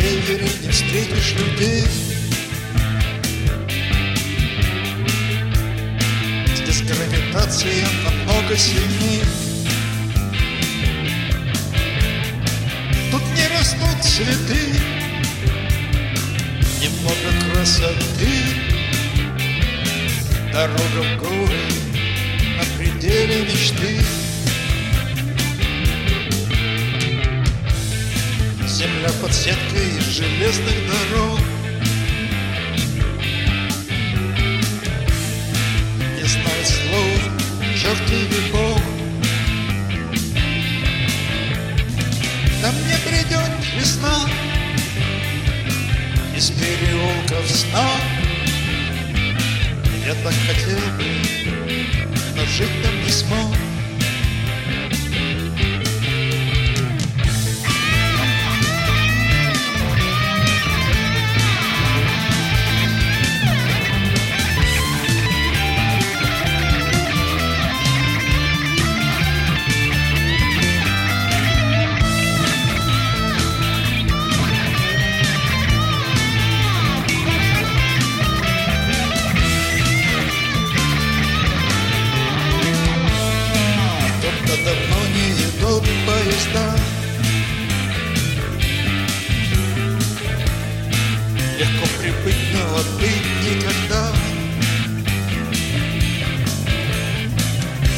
не встретишь людей. Здесь гравитация намного сильнее. Тут не растут цветы Немного красоты. Дорога в горы на пределе мечты Земля под сеткой железных дорог. Не знает слов, черт или бог. Да мне придет весна Из переулков сна. Я так хотел бы, но жить там не смог Легко прибыть, но отбыть никогда.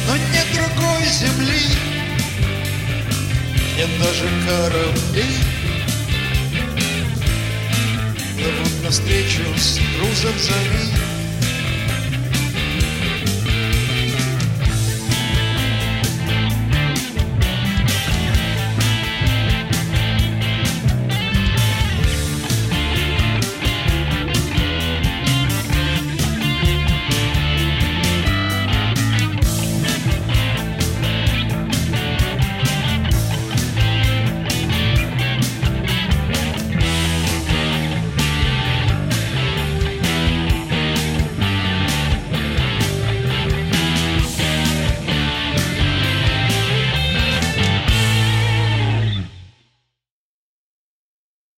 Но нет другой земли Нет даже корабли. Плывут навстречу с грузом зари